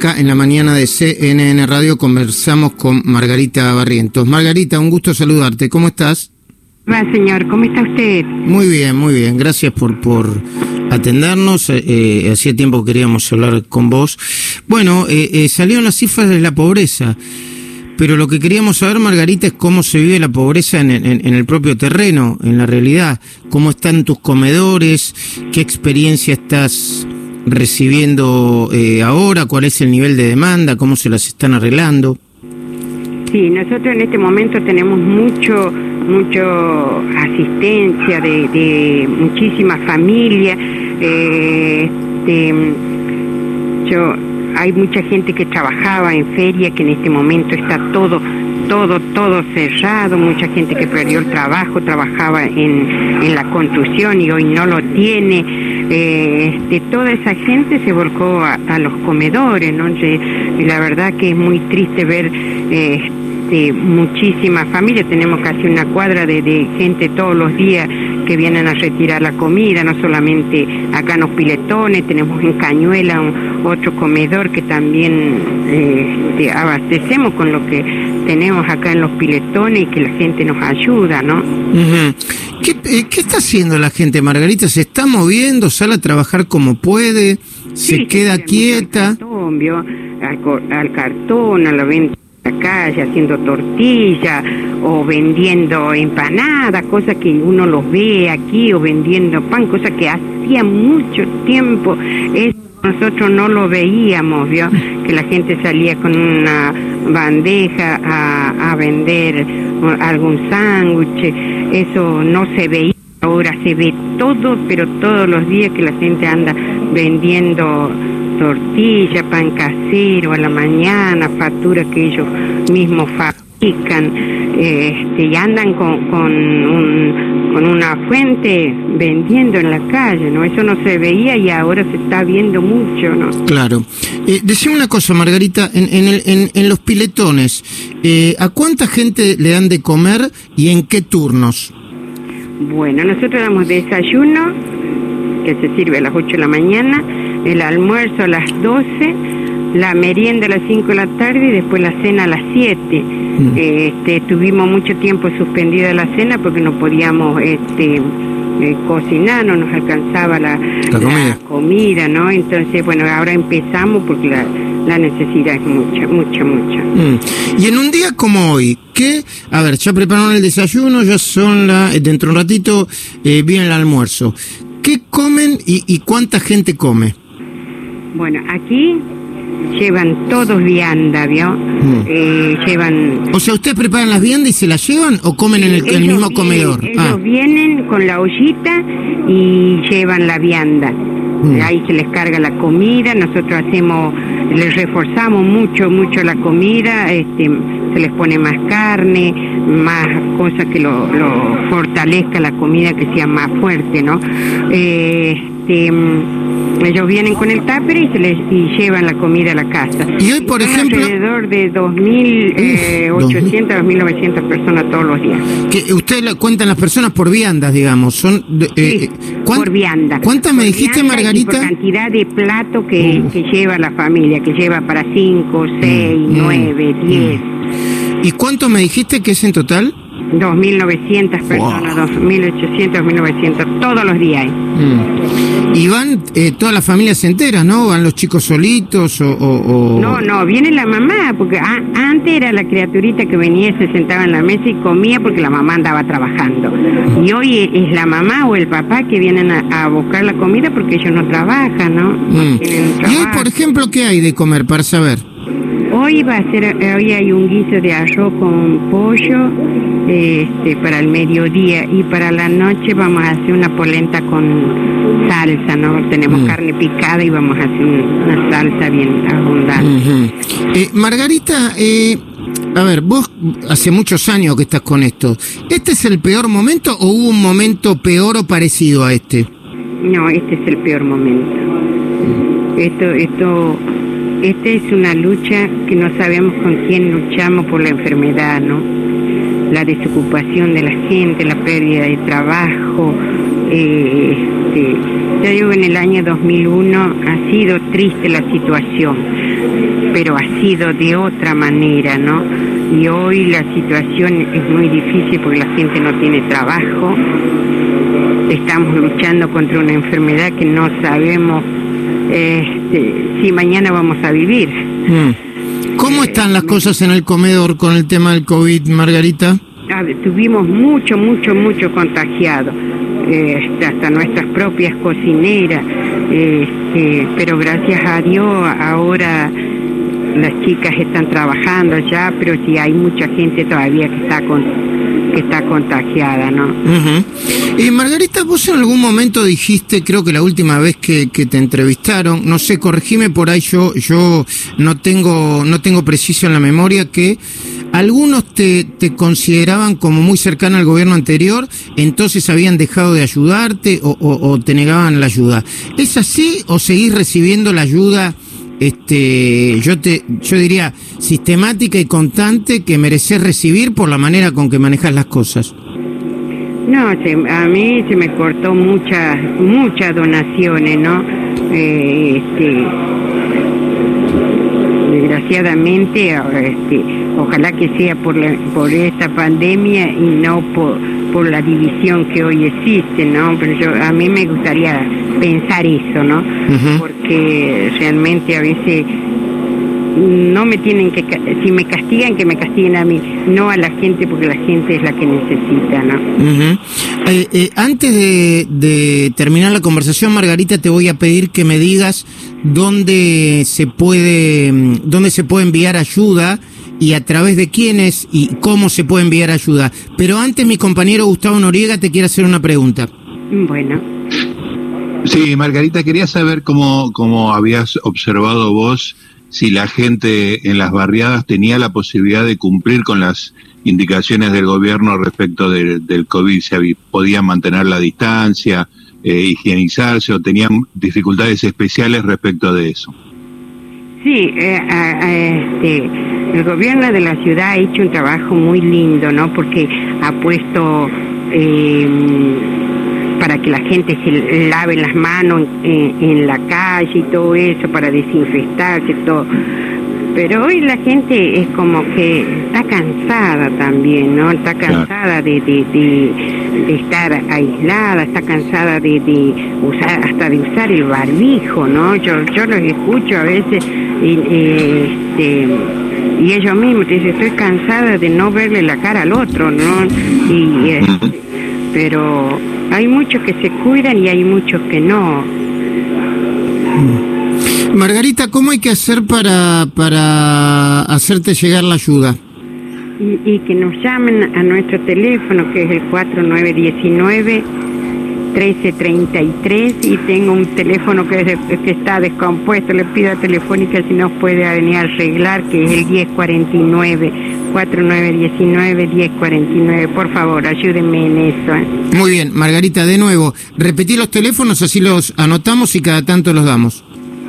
Acá en la mañana de CNN Radio conversamos con Margarita Barrientos. Margarita, un gusto saludarte. ¿Cómo estás? Va, señor, ¿cómo está usted? Muy bien, muy bien. Gracias por, por atendernos. Eh, eh, hacía tiempo que queríamos hablar con vos. Bueno, eh, salieron las cifras de la pobreza. Pero lo que queríamos saber, Margarita, es cómo se vive la pobreza en, en, el propio terreno, en la realidad. ¿Cómo están tus comedores? ¿Qué experiencia estás recibiendo eh, ahora? ¿Cuál es el nivel de demanda? ¿Cómo se las están arreglando? Sí, nosotros en este momento tenemos mucho mucho asistencia de, de muchísimas familias. Eh, yo hay mucha gente que trabajaba en feria que en este momento está todo todo, todo cerrado, mucha gente que perdió el trabajo, trabajaba en, en la construcción y hoy no lo tiene. Eh, de toda esa gente se volcó a, los comedores, ¿no? Y la verdad que es muy triste ver este, muchísimas familias, tenemos casi una cuadra de, de gente todos los días que vienen a retirar la comida, no solamente acá en los piletones, tenemos en Cañuela un, otro comedor que también eh, abastecemos con lo que tenemos acá en los piletones y que la gente nos ayuda, ¿no? ¿Qué, eh, ¿Qué, está haciendo la gente, Margarita? ¿Se está moviendo? ¿Sale a trabajar como puede? ¿Se queda quieta? Al, al cartón, a la venta calle haciendo tortilla o vendiendo empanadas, cosas que uno los ve aquí, o vendiendo pan, cosas que hacía mucho tiempo. nosotros no lo veíamos, ¿vio? Que la gente salía con una bandeja a, a vender algún sándwich, eso no se veía. Ahora se ve todo, pero todos los días que la gente anda vendiendo tortilla, pan casero a la mañana, factura que ellos mismos fabrican, este, y andan con, con, un, con una fuente vendiendo en la calle, ¿no? Eso no se veía y ahora se está viendo mucho, ¿no? Claro. Eh, decime una cosa, Margarita, en, en, el, en, en los piletones, eh, ¿a cuánta gente le dan de comer y en qué turnos? Bueno, nosotros damos desayuno, que se sirve a las 8 de la mañana, el almuerzo a las 12, la merienda a las 5 de la tarde y después la cena a las 7. Este, tuvimos mucho tiempo suspendida la cena porque no podíamos este, eh, cocinar, no nos alcanzaba la, comida. ¿no? Entonces, bueno, ahora empezamos porque la, la necesidad es mucha, mucha, mucha. Mm. Y en un día como hoy, ¿qué? A ver, ya prepararon el desayuno, ya son la, dentro de un ratito eh, viene el almuerzo. ¿Qué comen y, y cuánta gente come? Bueno, aquí llevan todos vianda, ¿vio? Mm. Eh, llevan... O sea, ¿ustedes preparan las viandas y se las llevan o comen en el, mismo comedor? Ellos ah. vienen con la ollita y llevan la vianda. Mm. Ahí se les carga la comida, nosotros hacemos, les reforzamos mucho, mucho la comida, este, se les pone más carne, más cosas que lo, lo fortalezca la comida, que sea más fuerte, ¿no? Eh, este, ellos vienen con el tupper y se les y llevan la comida a la casa. Y hoy, por ejemplo, alrededor de 2.800 a 2.900 personas todos los días. Que usted le cuentan las personas por viandas, digamos, son eh, por vianda. ¿Cuántas me dijiste, Margarita? por cantidad de plato que, que, lleva la familia, que lleva para 5, 6, 9, 10. ¿Y cuánto me dijiste que es en total? 2.900 personas, 2.800, 2.900, todos los días. Mm. ¿Y van eh, todas las familias enteras, no? ¿Van los chicos solitos o...? No, no, viene la mamá, porque antes era la criaturita que venía, se sentaba en la mesa y comía porque la mamá andaba trabajando. Y hoy es la mamá o el papá que vienen a, buscar la comida porque ellos no trabajan, ¿no? Mm. ¿Y hoy, por ejemplo, qué hay de comer, para saber? Hoy va a ser, hoy hay un guiso de arroz con pollo este, para el mediodía y para la noche vamos a hacer una polenta con salsa, ¿no? Tenemos mm. carne picada y vamos a hacer una salsa bien abundante. eh, Margarita, eh, a ver, vos hace muchos años que estás con esto. ¿Este es el peor momento o hubo un momento peor o parecido a este? No, este es el peor momento. Esto, esto esta es una lucha que no sabemos con quién luchamos por la enfermedad, ¿no? La desocupación de la gente, la pérdida de trabajo. Eh, este, yo digo, en el año 2001 ha sido triste la situación. pero ha sido de otra manera, ¿no? Y hoy la situación es muy difícil porque la gente no tiene trabajo, estamos luchando contra una enfermedad que no sabemos este, si mañana vamos a vivir. Mm. ¿Cómo están las cosas en el comedor con el tema del COVID, Margarita? tuvimos mucho, mucho, mucho contagiado, este, hasta nuestras propias cocineras, este, pero gracias a Dios ahora las chicas están trabajando ya, pero sí hay mucha gente todavía que está con, está contagiada, ¿no? Y Margarita, vos en algún momento dijiste, creo que la última vez que, que, te entrevistaron, no sé, corregime por ahí, yo, yo no tengo, no tengo preciso en la memoria que algunos te, te consideraban como muy cercano al gobierno anterior, entonces habían dejado de ayudarte o, o, o te negaban la ayuda. ¿Es así o seguís recibiendo la ayuda? Este, yo te, yo diría sistemática y constante que mereces recibir por la manera con que manejas las cosas. No, a mí se me cortó muchas, muchas donaciones, ¿no? Eh, este, desgraciadamente, este, ojalá que sea por, la, por esta pandemia y no por, por la división que hoy existe, ¿no? Pero yo, a mí me gustaría pensar eso, ¿no? Porque realmente a veces no me tienen que, si me castigan, que me castiguen a mí, no a la gente, porque la gente es la que necesita, ¿no? eh, eh, antes de, de, terminar la conversación, Margarita, te voy a pedir que me digas dónde se puede, dónde se puede enviar ayuda y a través de quiénes y cómo se puede enviar ayuda. Pero antes mi compañero Gustavo Noriega te quiere hacer una pregunta. Bueno. Sí, Margarita, quería saber cómo, cómo habías observado vos si la gente en las barriadas tenía la posibilidad de cumplir con las indicaciones del gobierno respecto de, del COVID, si podían mantener la distancia, eh, higienizarse o tenían dificultades especiales respecto de eso. Sí, eh, este, el gobierno de la ciudad ha hecho un trabajo muy lindo, ¿no? Porque ha puesto eh, para que la gente se lave las manos en, en, la calle y todo eso, para desinfectarse, todo. Pero hoy la gente es como que está cansada también, ¿no? Está cansada de, de, de, de, estar aislada, está cansada de, de usar, hasta de usar el barbijo, ¿no? Yo, yo los escucho a veces y, este, y ellos mismos te dicen, estoy cansada de no verle la cara al otro, ¿no? Y, este, pero hay muchos que se cuidan y hay muchos que no. Margarita, ¿cómo hay que hacer para, para hacerte llegar la ayuda? Y, y que nos llamen a nuestro teléfono, que es el 4919 1333 y tengo un teléfono que, es, que está descompuesto, le pido a Telefónica si nos puede venir a arreglar, que es el 1049, 4919 1049. Por favor, ayúdenme en eso. ¿eh? Muy bien, Margarita, de nuevo, repetí los teléfonos, así los anotamos y cada tanto los damos.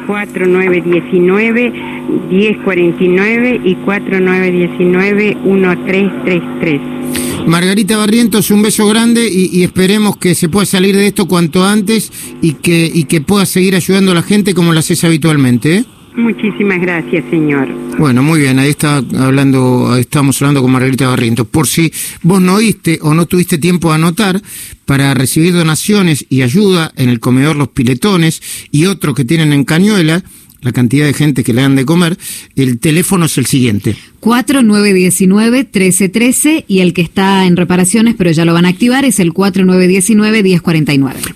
4919 1049 y 4919 1333. Margarita Barrientos, un beso grande y, y, esperemos que se pueda salir de esto cuanto antes y que, y que pueda seguir ayudando a la gente como lo haces habitualmente. ¿eh? Muchísimas gracias, señor. Bueno, muy bien, ahí está hablando, estamos hablando con Margarita Barrientos. Por si vos no oíste o no tuviste tiempo de anotar, para recibir donaciones y ayuda en el comedor Los Piletones y otros que tienen en Cañuela, la cantidad de gente que le dan de comer, el teléfono es el siguiente. 4919-1313 y el que está en reparaciones, pero ya lo van a activar, es el 4919-1049.